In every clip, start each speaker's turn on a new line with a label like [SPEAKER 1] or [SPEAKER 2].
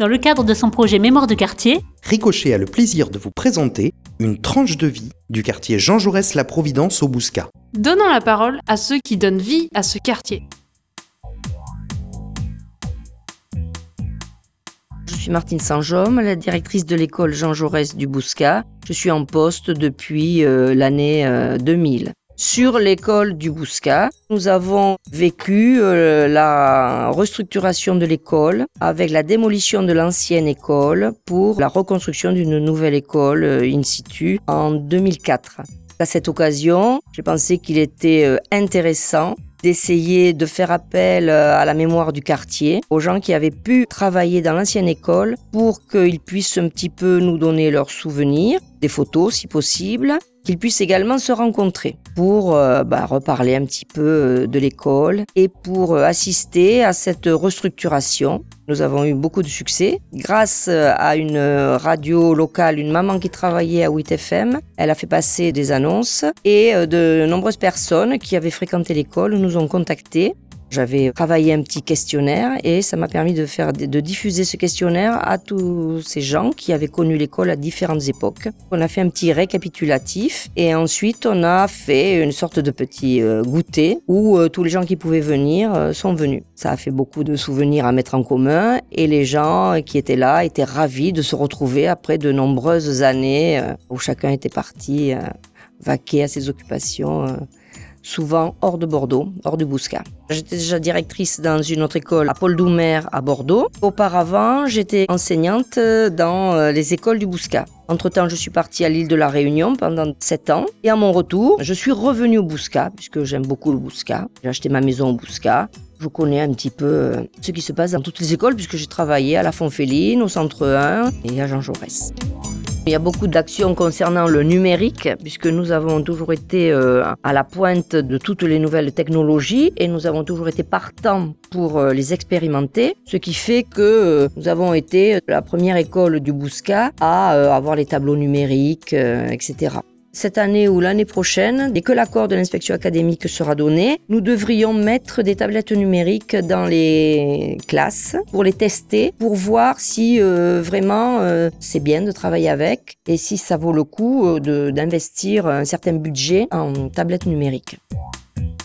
[SPEAKER 1] Dans le cadre de son projet Mémoire de quartier,
[SPEAKER 2] Ricochet a le plaisir de vous présenter une tranche de vie du quartier Jean Jaurès La Providence au Bouscat.
[SPEAKER 3] Donnons la parole à ceux qui donnent vie à ce quartier.
[SPEAKER 4] Je suis Martine Sanjom, la directrice de l'école Jean Jaurès du Bouscat. Je suis en poste depuis euh, l'année euh, 2000. Sur l'école du Bouscat, nous avons vécu euh, la restructuration de l'école avec la démolition de l'ancienne école pour la reconstruction d'une nouvelle école euh, in situ en 2004. À cette occasion, j'ai pensé qu'il était euh, intéressant d'essayer de faire appel à la mémoire du quartier, aux gens qui avaient pu travailler dans l'ancienne école pour qu'ils puissent un petit peu nous donner leurs souvenirs, des photos si possible, qu'ils puissent également se rencontrer pour euh, bah, reparler un petit peu euh, de l'école et pour euh, assister à cette restructuration. Nous avons eu beaucoup de succès grâce à une radio locale, une maman qui travaillait à 8FM. Elle a fait passer des annonces et de nombreuses personnes qui avaient fréquenté l'école nous ont contactés j'avais travaillé un petit questionnaire et ça m'a permis de faire de diffuser ce questionnaire à tous ces gens qui avaient connu l'école à différentes époques. On a fait un petit récapitulatif et ensuite on a fait une sorte de petit euh, goûter où euh, tous les gens qui pouvaient venir euh, sont venus. Ça a fait beaucoup de souvenirs à mettre en commun et les gens qui étaient là étaient ravis de se retrouver après de nombreuses années où chacun était parti vaquer à ses occupations souvent hors de Bordeaux, hors du Bouscat. J'étais déjà directrice dans une autre école à Paul Doumer à Bordeaux. Auparavant, j'étais enseignante dans euh, les écoles du Bouscat. Entre-temps, je suis partie à l'île de la Réunion pendant 7 ans. Et à mon retour, je suis revenue au Bouscat, puisque j'aime beaucoup le Bouscat. J'ai acheté ma maison au Bouscat. Je connais un petit peu euh, ce qui se passe dans toutes les écoles, puisque j'ai travaillé à la Fonféline, au Centre 1 et à Jean Jaurès. Il y a beaucoup d'actions concernant le numérique, puisque nous avons toujours été euh, à la pointe de toutes les nouvelles technologies et nous avons toujours été partants pour euh, les expérimenter, ce qui fait que euh, nous avons été la première école du Bouscat à avoir les tableaux numériques, etc. Cette année ou l'année prochaine, dès que l'accord de l'inspection académique sera donné, nous devrions mettre des tablettes numériques dans les classes pour les tester, pour voir si euh, vraiment euh, c'est bien de travailler avec et si ça vaut le coup euh, d'investir un certain budget en tablettes numériques.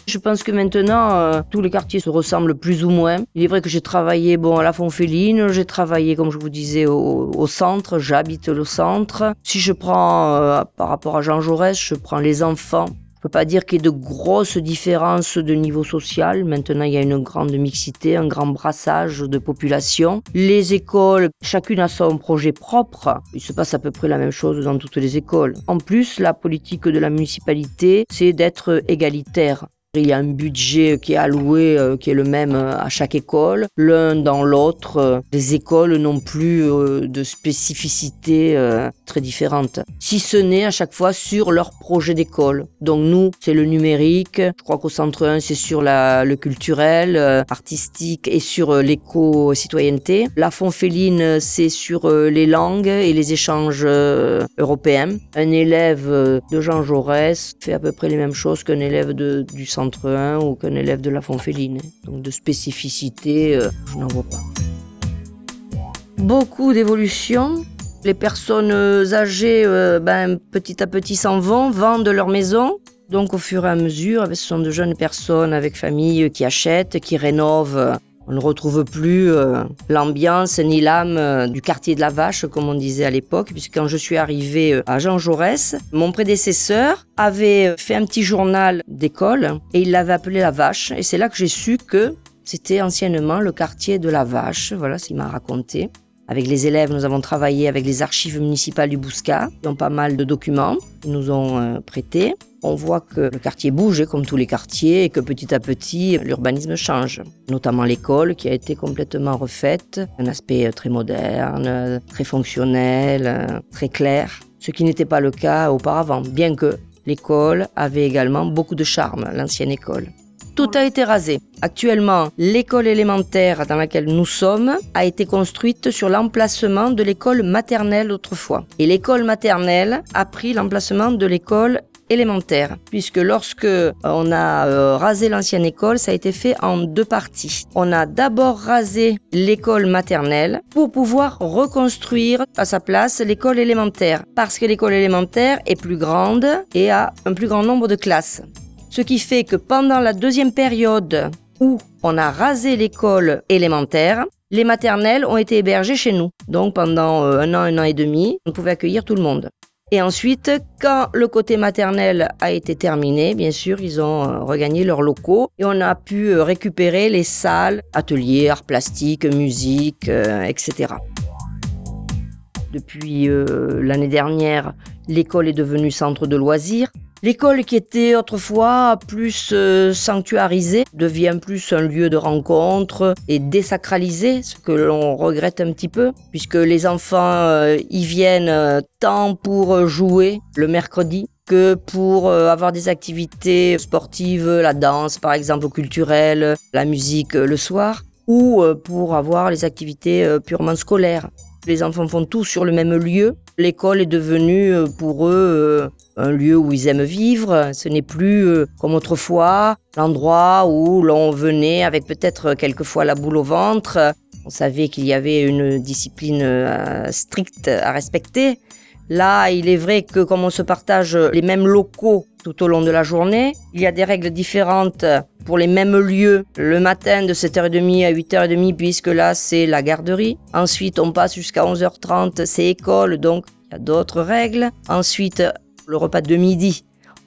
[SPEAKER 4] Je pense que maintenant, euh, tous les quartiers se ressemblent plus ou moins. Il est vrai que j'ai travaillé bon, à la Fonféline, j'ai travaillé, comme je vous disais, au, au centre, j'habite le centre. Si je prends, euh, par rapport à Jean Jaurès, je prends les enfants. Je peux pas dire qu'il y ait de grosses différences de niveau social. Maintenant, il y a une grande mixité, un grand brassage de population. Les écoles, chacune a son projet propre. Il se passe à peu près la même chose dans toutes les écoles. En plus, la politique de la municipalité, c'est d'être égalitaire. Il y a un budget qui est alloué, euh, qui est le même euh, à chaque école. L'un dans l'autre, euh, les écoles n'ont plus euh, de spécificités euh, très différentes. Si ce n'est à chaque fois sur leur projet d'école. Donc nous, c'est le numérique. Je crois qu'au centre 1, c'est sur le culturel, euh, artistique et sur euh, l'éco-citoyenneté. La Fonféline, euh, c'est sur euh, les langues et les échanges euh, européens. Un élève euh, de Jean Jaurès fait à peu près les mêmes choses qu'un élève de- du centre 1 ou qu'un élève de la Fonféline. Donc de spécificité, euh, je n'en vois pas. Beaucoup d'évolutions. Les personnes euh, âgées, euh, ben, petit à petit s'en vont, vendent leur maison. Donc au fur et à mesure, ce sont de jeunes personnes avec famille qui achètent, qui rénovent. On ne retrouve plus euh, l'ambiance ni l'âme euh, du quartier de la Vache, comme on disait à l'époque, puisque quand je suis arrivée euh, à Jean Jaurès, mon prédécesseur avait fait un petit journal d'école et il l'avait appelé la Vache. Et c'est là que j'ai su que c'était anciennement le quartier de la Vache. Voilà ce qu'il m'a raconté. Avec les élèves, nous avons travaillé avec les archives municipales du Bouscat. Ils ont pas mal de documents qu'ils nous ont euh, prêtés. On voit que le quartier bouge, hein, comme tous les quartiers, et que petit à petit, l'urbanisme change. Notamment l'école, qui a été complètement refaite. Un aspect euh, très moderne, très fonctionnel, euh, très clair. Ce qui n'était pas le cas auparavant, bien que l'école avait également beaucoup de charme, l'ancienne école. Tout a été rasé. Actuellement, l'école élémentaire dans laquelle nous sommes a été construite sur l'emplacement de l'école maternelle autrefois. Et l'école maternelle a pris l'emplacement de l'école élémentaire, puisque lorsque on a rasé l'ancienne école, ça a été fait en deux parties. On a d'abord rasé l'école maternelle pour pouvoir reconstruire à sa place l'école élémentaire, parce que l'école élémentaire est plus grande et a un plus grand nombre de classes. Ce qui fait que pendant la deuxième période où on a rasé l'école élémentaire, les maternelles ont été hébergées chez nous. Donc pendant euh, un an, un an et demi, on pouvait accueillir tout le monde. Et ensuite, quand le côté maternel a été terminé, bien sûr, ils ont euh, regagné leurs locaux et on a pu euh, récupérer les salles, ateliers, arts plastiques, musique, etc. Depuis l'année dernière, l'école est devenue centre de loisirs. L'école qui était autrefois plus euh, sanctuarisée devient plus un lieu de rencontre et désacralisé, ce que l'on regrette un petit peu, puisque les enfants euh, y viennent euh, tant pour jouer le mercredi que pour avoir des activités sportives, la danse par exemple, culturelle, la musique le soir, ou pour avoir les activités purement scolaires. Les enfants font tout sur le même lieu. L'école est devenue euh, pour eux euh, un lieu où ils aiment vivre. Ce n'est plus euh, comme autrefois l'endroit où l'on venait avec peut-être quelquefois la boule au ventre. On savait qu'il y avait une discipline stricte à respecter. Là, il est vrai que comme on se partage les mêmes locaux tout au long de la journée, il y a des règles différentes pour les mêmes lieux le matin de 7h30 à 8h30 puisque là c'est la garderie. Ensuite, on passe jusqu'à 11h30, c'est école, donc il y a d'autres règles. Ensuite, le repas de midi,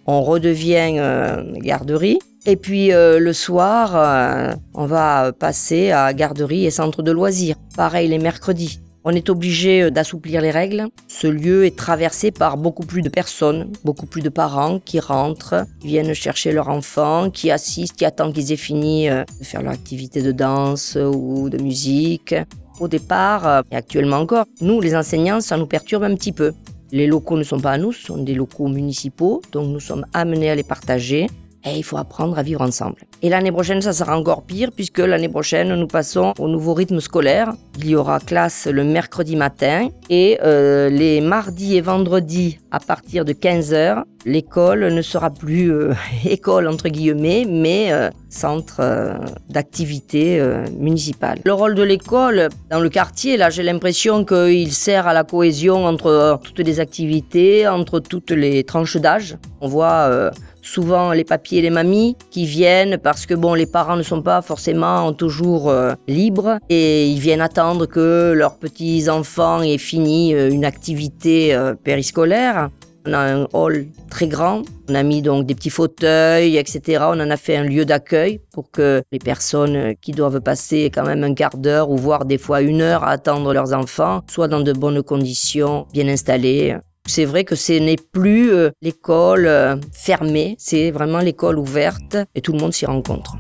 [SPEAKER 4] on redevient euh, garderie. Et puis euh, le soir, euh, on va passer à garderie et centre de loisirs. Pareil les mercredis. On est obligé euh, d'assouplir les règles. Ce lieu est traversé par beaucoup plus de personnes, beaucoup plus de parents qui rentrent, qui viennent chercher leurs enfants, qui assistent, qui attendent qu'ils aient fini euh, de faire leur activité de danse ou de musique. Au départ, euh, et actuellement encore, nous, les enseignants, ça nous perturbe un petit peu. Les locaux ne sont pas à nous, ce sont des locaux municipaux, donc nous sommes amenés à les partager et il faut apprendre à vivre ensemble. Et l'année prochaine, ça sera encore pire puisque l'année prochaine, nous passons au nouveau rythme scolaire. Il y aura classe le mercredi matin et euh, les mardis et vendredis à partir de 15h, l'école ne sera plus euh, école entre guillemets, mais euh, centre d'activité municipale. Le rôle de l'école dans le quartier, là, j'ai l'impression qu'il sert à la cohésion entre toutes les activités, entre toutes les tranches d'âge. On voit souvent les papiers et les mamies qui viennent parce que bon, les parents ne sont pas forcément toujours euh, libres et ils viennent attendre que leurs petits-enfants aient fini euh, une activité euh, périscolaire. On a un hall très grand. On a mis donc des petits fauteuils, etc. On en a fait un lieu d'accueil pour que les personnes qui doivent passer quand même un quart d'heure ou voire des fois une heure à attendre leurs enfants soient dans de bonnes conditions, bien installées. C'est vrai que ce n'est plus euh, l'école euh, fermée, c'est vraiment l'école ouverte et tout le monde s'y rencontre.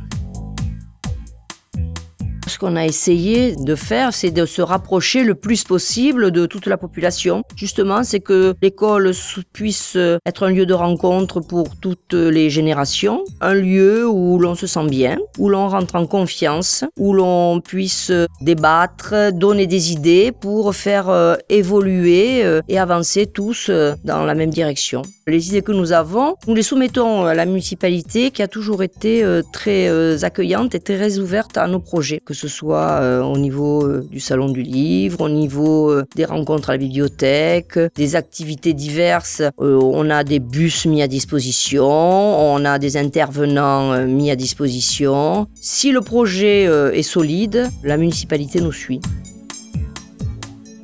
[SPEAKER 4] Ce qu'on a essayé de faire, c'est de se rapprocher le plus possible de toute la population. Justement, c'est que l'école puisse être un lieu de rencontre pour toutes les générations, un lieu où l'on se sent bien, où l'on rentre en confiance, où l'on puisse débattre, donner des idées pour faire euh, évoluer euh, et avancer tous euh, dans la même direction. Les idées que nous avons, nous les soumettons à la municipalité qui a toujours été très accueillante et très ouverte à nos projets, que ce soit euh, au niveau euh, du salon du livre, au niveau euh, des rencontres à la bibliothèque, des activités diverses. on a des bus mis à disposition, on a des intervenants mis à disposition. Si le projet est solide, la municipalité nous suit.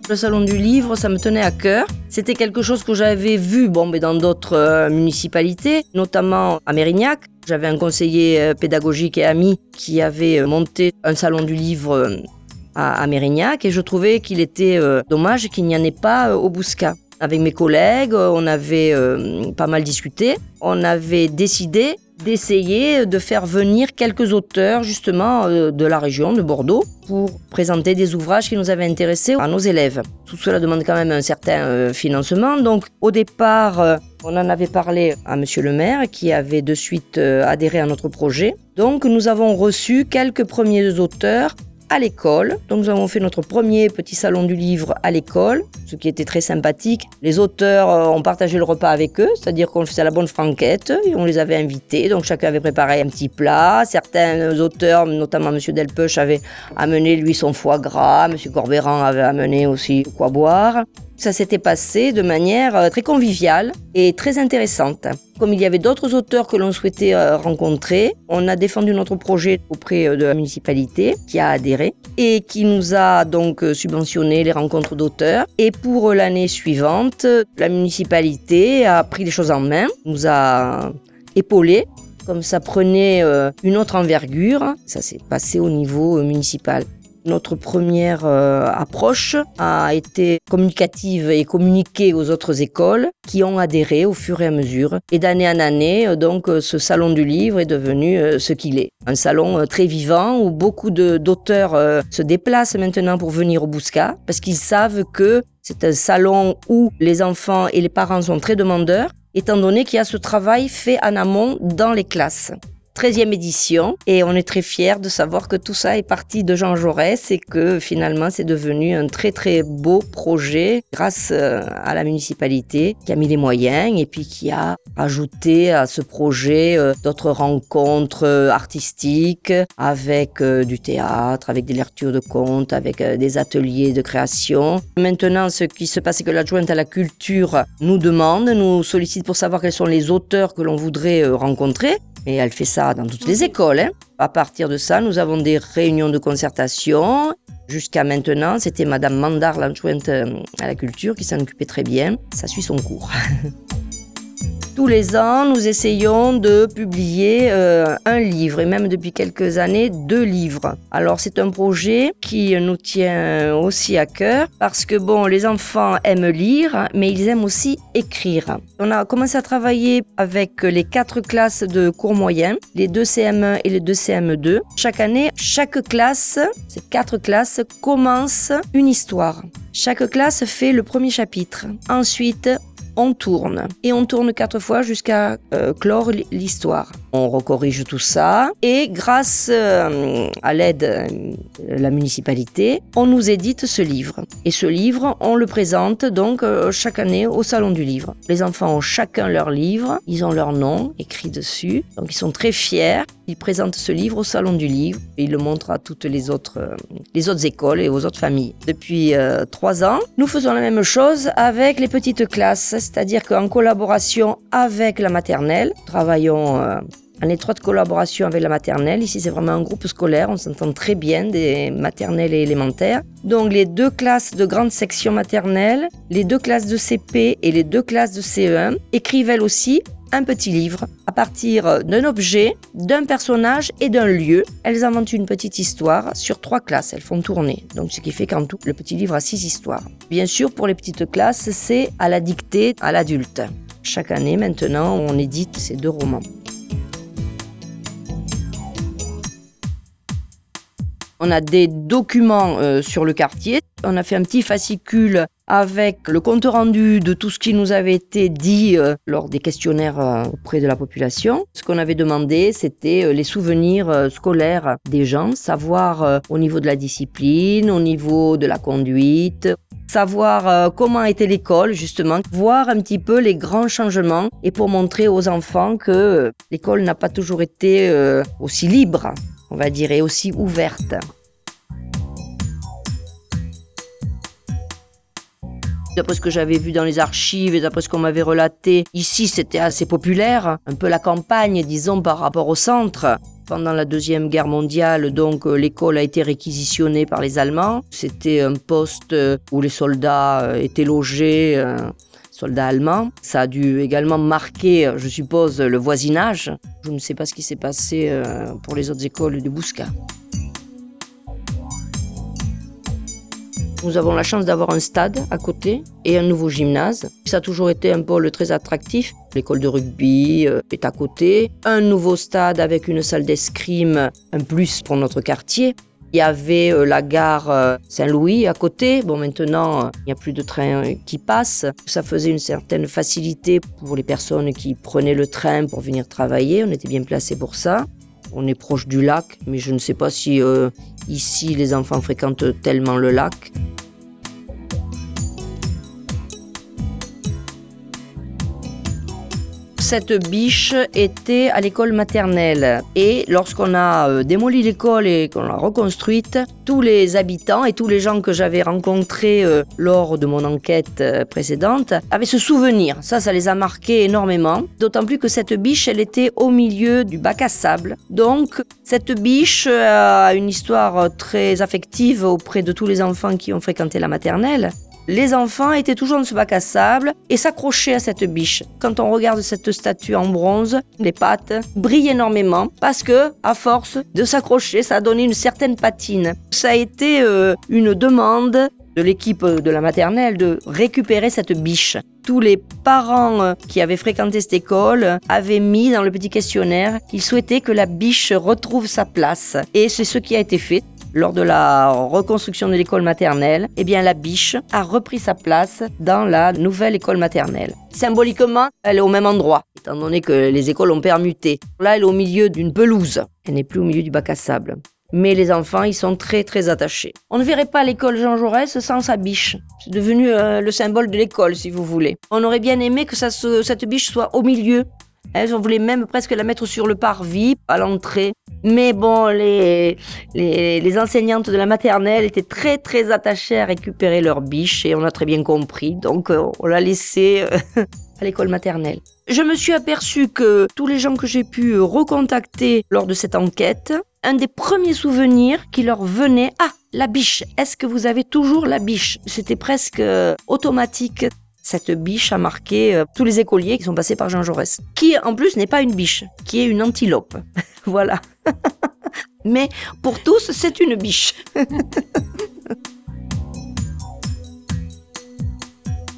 [SPEAKER 4] Le salon du livre, ça me tenait à cœur. C'était quelque chose que j'avais vu bon, mais dans d'autres municipalités, notamment à Mérignac. J'avais un conseiller euh, pédagogique et ami qui avait euh, monté un salon du livre euh, à, Mérignac et je trouvais qu'il était dommage qu'il n'y en ait pas au Bouscat. Avec mes collègues, on avait pas mal discuté. On avait décidé d'essayer de faire venir quelques auteurs justement euh, de la région de Bordeaux pour présenter des ouvrages qui nous avaient intéressés à nos élèves. Tout cela demande quand même un certain euh, financement. Donc au départ, euh, on en avait parlé à monsieur le maire qui avait de suite adhéré à notre projet. Donc nous avons reçu quelques premiers auteurs à l'école. Donc nous avons fait notre premier petit salon du livre à l'école, ce qui était très sympathique. Les auteurs euh, ont partagé le repas avec eux, c'est-à-dire qu'on faisait la bonne franquette et on les avait invités. Donc chacun avait préparé un petit plat. Certains auteurs, notamment M. Delpeuch, avaient amené lui son foie gras. M. Corbéran avait amené aussi quoi boire. Ça s'était passé de manière euh, très conviviale et très intéressante. Comme il y avait d'autres auteurs que l'on souhaitait euh, rencontrer, on a défendu notre projet auprès euh, de la municipalité qui a adhéré et qui nous a donc subventionné les rencontres d'auteurs. Et pour l'année suivante, la municipalité a pris les choses en main, nous a épaulés comme ça prenait une autre envergure, ça s'est passé au niveau municipal. Notre première euh, approche a été communicative et communiquée aux autres écoles qui ont adhéré au fur et à mesure. Et d'année en année, euh, donc, euh, ce salon du livre est devenu ce qu'il est. Un salon très vivant où beaucoup d'auteurs se déplacent maintenant pour venir au Bousca parce qu'ils savent que c'est un salon où les enfants et les parents sont très demandeurs étant donné qu'il y a ce travail fait en amont dans les classes. 13e édition et on est très fiers de savoir que tout ça est parti de Jean Jaurès et que finalement c'est devenu un très très beau projet grâce euh, à la municipalité qui a mis les moyens et puis qui a ajouté à ce projet euh, d'autres rencontres euh, artistiques avec du théâtre, avec des lectures de contes, avec des ateliers de création. Maintenant ce qui se passe c'est que l'adjointe à la culture nous demande, nous sollicite pour savoir quels sont les auteurs que l'on voudrait rencontrer et elle fait ça dans toutes les écoles. Hein. À partir de ça, nous avons des réunions de concertation. Jusqu'à maintenant, c'était Madame Mandar, l'adjointe euh, à la culture, qui s'en occupait très bien. Ça suit son cours. Tous les ans, nous essayons de publier euh, un livre et même depuis quelques années, deux livres. Alors c'est un projet qui nous tient aussi à cœur parce que bon, les enfants aiment lire, mais ils aiment aussi écrire. On a commencé à travailler avec les quatre classes de cours moyen, les deux CM1 et les deux CM2. Chaque année, chaque classe, ces quatre classes, commence une histoire. Chaque classe fait le premier chapitre. Ensuite, on tourne. Et on tourne quatre fois jusqu'à euh, clore l'histoire. On recorrige tout ça et grâce euh, à l'aide de la municipalité, on nous édite ce livre. Et ce livre, on le présente donc euh, chaque année au Salon du Livre. Les enfants ont chacun leur livre, ils ont leur nom écrit dessus, donc ils sont très fiers. Ils présentent ce livre au Salon du Livre et ils le montrent à toutes les autres, les autres écoles et aux autres familles. Depuis trois ans, nous faisons la même chose avec les petites classes c'est-à-dire qu'en collaboration avec la maternelle, travaillons euh, en étroite collaboration avec la maternelle. Ici, c'est vraiment un groupe scolaire, on s'entend très bien des maternelles et élémentaires. Donc, les deux classes de grande section maternelle, les deux classes de CP et les deux classes de CE1 écrivent elles aussi un petit livre à partir d'un objet, d'un personnage et d'un lieu. Elles inventent une petite histoire sur trois classes. Elles font tourner. Donc, ce qui fait qu'en tout, le petit livre a six histoires. Bien sûr, pour les petites classes, c'est à la dictée à l'adulte. Chaque année, maintenant, on édite ces deux romans. On a des documents euh, sur le quartier. On a fait un petit fascicule avec le compte rendu de tout ce qui nous avait été dit euh, lors des questionnaires euh, auprès de la population. Ce qu'on avait demandé, c'était les souvenirs scolaires des gens, savoir au niveau de la discipline, au niveau de la conduite, savoir comment était l'école justement, voir un petit peu les grands changements et pour montrer aux enfants que l'école n'a pas toujours été aussi libre on va dire, et aussi ouverte. D'après ce que j'avais vu dans les archives et d'après ce qu'on m'avait relaté, ici c'était assez populaire, un peu la campagne, disons, par rapport au centre. Pendant la Deuxième Guerre mondiale, donc, euh, l'école a été réquisitionnée par les Allemands. C'était un poste euh, où les soldats euh, étaient logés soldats allemands. Ça a dû également marquer, je suppose, le voisinage. Je ne sais pas ce qui s'est passé euh, pour les autres écoles de Bousca. Nous avons la chance d'avoir un stade à côté et un nouveau gymnase. Ça a toujours été un pôle très attractif. L'école de rugby euh, est à côté. Un nouveau stade avec une salle d'escrime, un plus pour notre quartier. Il y avait euh, la gare euh, Saint-Louis à côté. Bon, maintenant, euh, il n'y a plus de train qui passe. Ça faisait une certaine facilité pour les personnes qui prenaient le train pour venir travailler. On était bien placés pour ça. On est proche du lac, mais je ne sais pas si ici les enfants fréquentent tellement le lac. Cette biche était à l'école maternelle. Et lorsqu'on a euh, démoli l'école et qu'on l'a reconstruite, tous les habitants et tous les gens que j'avais rencontrés euh, lors de mon enquête euh, précédente avaient ce souvenir. Ça, ça les a marqués énormément. D'autant plus que cette biche, elle était au milieu du bac à sable. Donc, cette biche a une histoire très affective auprès de tous les enfants qui ont fréquenté la maternelle les enfants étaient toujours dans ce bac à sable et s'accrochaient à cette biche. Quand on regarde cette statue en bronze, les pattes brillent énormément parce que, à force de s'accrocher, ça a donné une certaine patine. Ça a été euh, une demande de l'équipe de la maternelle de récupérer cette biche. Tous les parents euh, qui avaient fréquenté cette école avaient mis dans le petit questionnaire qu'ils souhaitaient que la biche retrouve sa place. Et c'est ce qui a été fait lors de la reconstruction de l'école maternelle, eh bien la biche a repris sa place dans la nouvelle école maternelle. Symboliquement, elle est au même endroit, étant donné que les écoles ont permuté. Là, elle est au milieu d'une pelouse. Elle n'est plus au milieu du bac à sable. Mais les enfants, ils sont très très attachés. On ne verrait pas l'école Jean Jaurès sans sa biche. C'est devenu euh, le symbole de l'école, si vous voulez. On aurait bien aimé que cette biche soit au milieu. On voulait même presque la mettre sur le parvis, à l'entrée. Mais bon, les, les, enseignantes de la maternelle étaient très très attachées à récupérer leur biche et on a très bien compris. Donc euh, on l'a laissée euh, à l'école maternelle. Je me suis aperçue que tous les gens que j'ai pu recontacter lors de cette enquête, un des premiers souvenirs qui leur venait, ah, la biche, est-ce que vous avez toujours la biche? C'était presque euh, automatique. Cette biche a marqué tous les écoliers qui sont passés par Jean Jaurès, qui en plus n'est pas une biche, qui est une antilope. voilà. Mais pour tous, c'est une biche.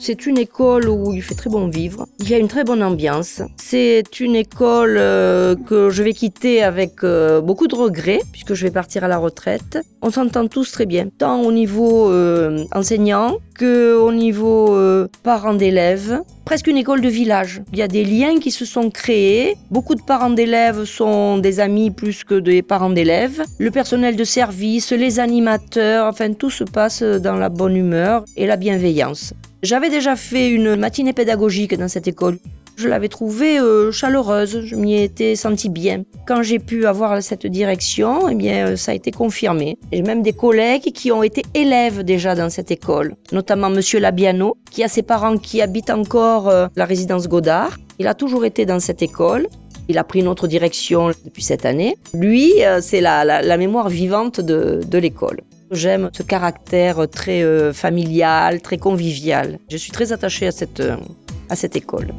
[SPEAKER 4] C'est une école où il fait très bon vivre. Il y a une très bonne ambiance. C'est une école euh, que je vais quitter avec euh, beaucoup de regrets puisque je vais partir à la retraite. On s'entend tous très bien, tant au niveau euh, enseignant que au niveau parents d'élèves presque une école de village. Il y a des liens qui se sont créés. Beaucoup de parents d'élèves sont des amis plus que des parents d'élèves. Le personnel de service, les animateurs, enfin tout se passe dans la bonne humeur et la bienveillance. J'avais déjà fait une matinée pédagogique dans cette école. Je l'avais trouvée euh, chaleureuse, je m'y étais senti bien. Quand j'ai pu avoir cette direction, eh bien, euh, ça a été confirmé. J'ai même des collègues qui ont été élèves déjà dans cette école, notamment Monsieur Labiano, qui a ses parents qui habitent encore euh, la résidence Godard. Il a toujours été dans cette école. Il a pris une autre direction depuis cette année. Lui, c'est la, mémoire vivante de l'école. J'aime ce caractère très euh, familial, très convivial. Je suis très attachée à cette, euh, à cette école.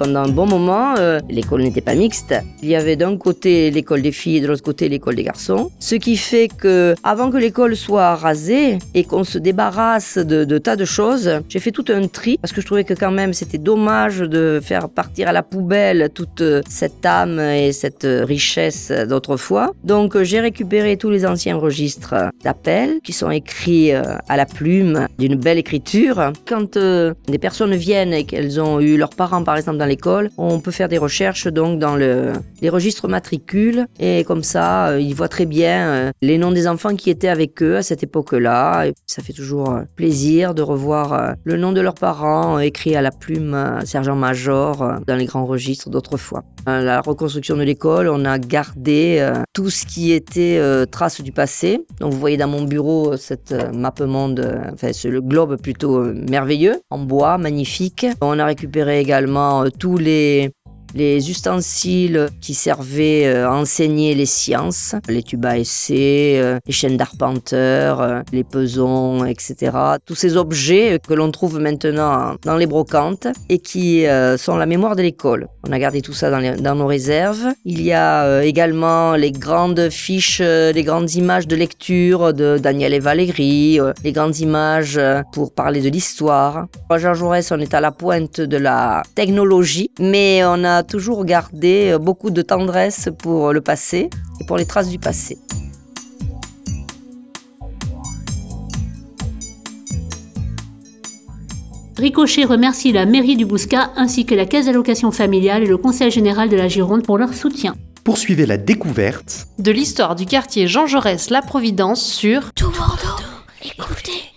[SPEAKER 4] Pendant un bon moment, euh, l'école n'était pas mixte. Il y avait d'un côté l'école des filles et de l'autre côté l'école des garçons. Ce qui fait que, avant que l'école soit rasée et qu'on se débarrasse de, tas de choses, j'ai fait tout un tri parce que je trouvais que quand même c'était dommage de faire partir à la poubelle toute cette âme et cette richesse d'autrefois. Donc j'ai récupéré tous les anciens registres d'appels qui sont écrits euh, à la plume d'une belle écriture. Quand euh, des personnes viennent et qu'elles ont eu leurs parents par exemple dans l'école, on peut faire des recherches donc dans le, les registres matricules et comme ça, euh, ils voient très bien euh, les noms des enfants qui étaient avec eux à cette époque-là. Ça fait toujours euh, plaisir de revoir le nom de leurs parents écrit à la plume sergent-major dans les grands registres d'autrefois. La reconstruction de l'école, on a gardé tout ce qui était traces du passé. Donc vous voyez dans mon bureau cette map monde, enfin le globe plutôt merveilleux, en bois, magnifique. On a récupéré également tous les les ustensiles qui servaient euh, à enseigner les sciences, les tubes à essai, euh, les chaînes d'arpenteur, euh, les pesons, etc. Tous ces objets que l'on trouve maintenant dans les brocantes et qui sont la mémoire de l'école. On a gardé tout ça dans, nos réserves. Il y a également les grandes fiches, les grandes images de lecture de Daniel et Valérie, les grandes images pour parler de l'histoire. Jean Jaurès, on est à la pointe de la technologie, mais on a toujours gardé euh, beaucoup de tendresse pour le passé et pour les traces du passé.
[SPEAKER 1] Ricochet remercie la mairie du Bouscat ainsi que la caisse d'allocation familiale et le conseil général de la Gironde pour leur soutien.
[SPEAKER 2] Poursuivez la découverte
[SPEAKER 3] De l'histoire du quartier Jean Jaurès La Providence sur
[SPEAKER 5] Tout Bordeaux, écoutez.